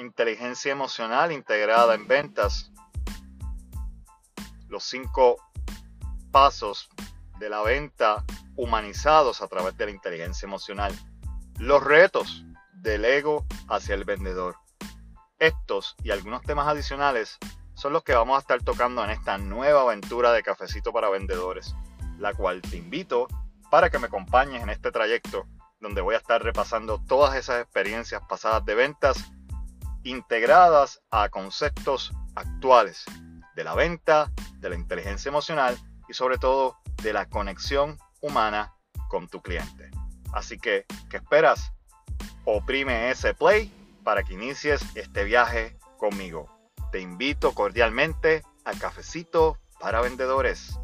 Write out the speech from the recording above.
inteligencia emocional integrada en ventas, los cinco pasos de la venta humanizados a través de la inteligencia emocional, los retos del ego hacia el vendedor. Estos y algunos temas adicionales son los que vamos a estar tocando en esta nueva aventura de Cafecito para Vendedores, la cual te invito para que me acompañes en este trayecto donde voy a estar repasando todas esas experiencias pasadas de ventas integradas a conceptos actuales de la venta, de la inteligencia emocional y sobre todo de la conexión humana con tu cliente. Así que, ¿qué esperas? Oprime ese play para que inicies este viaje conmigo. Te invito cordialmente al cafecito para vendedores.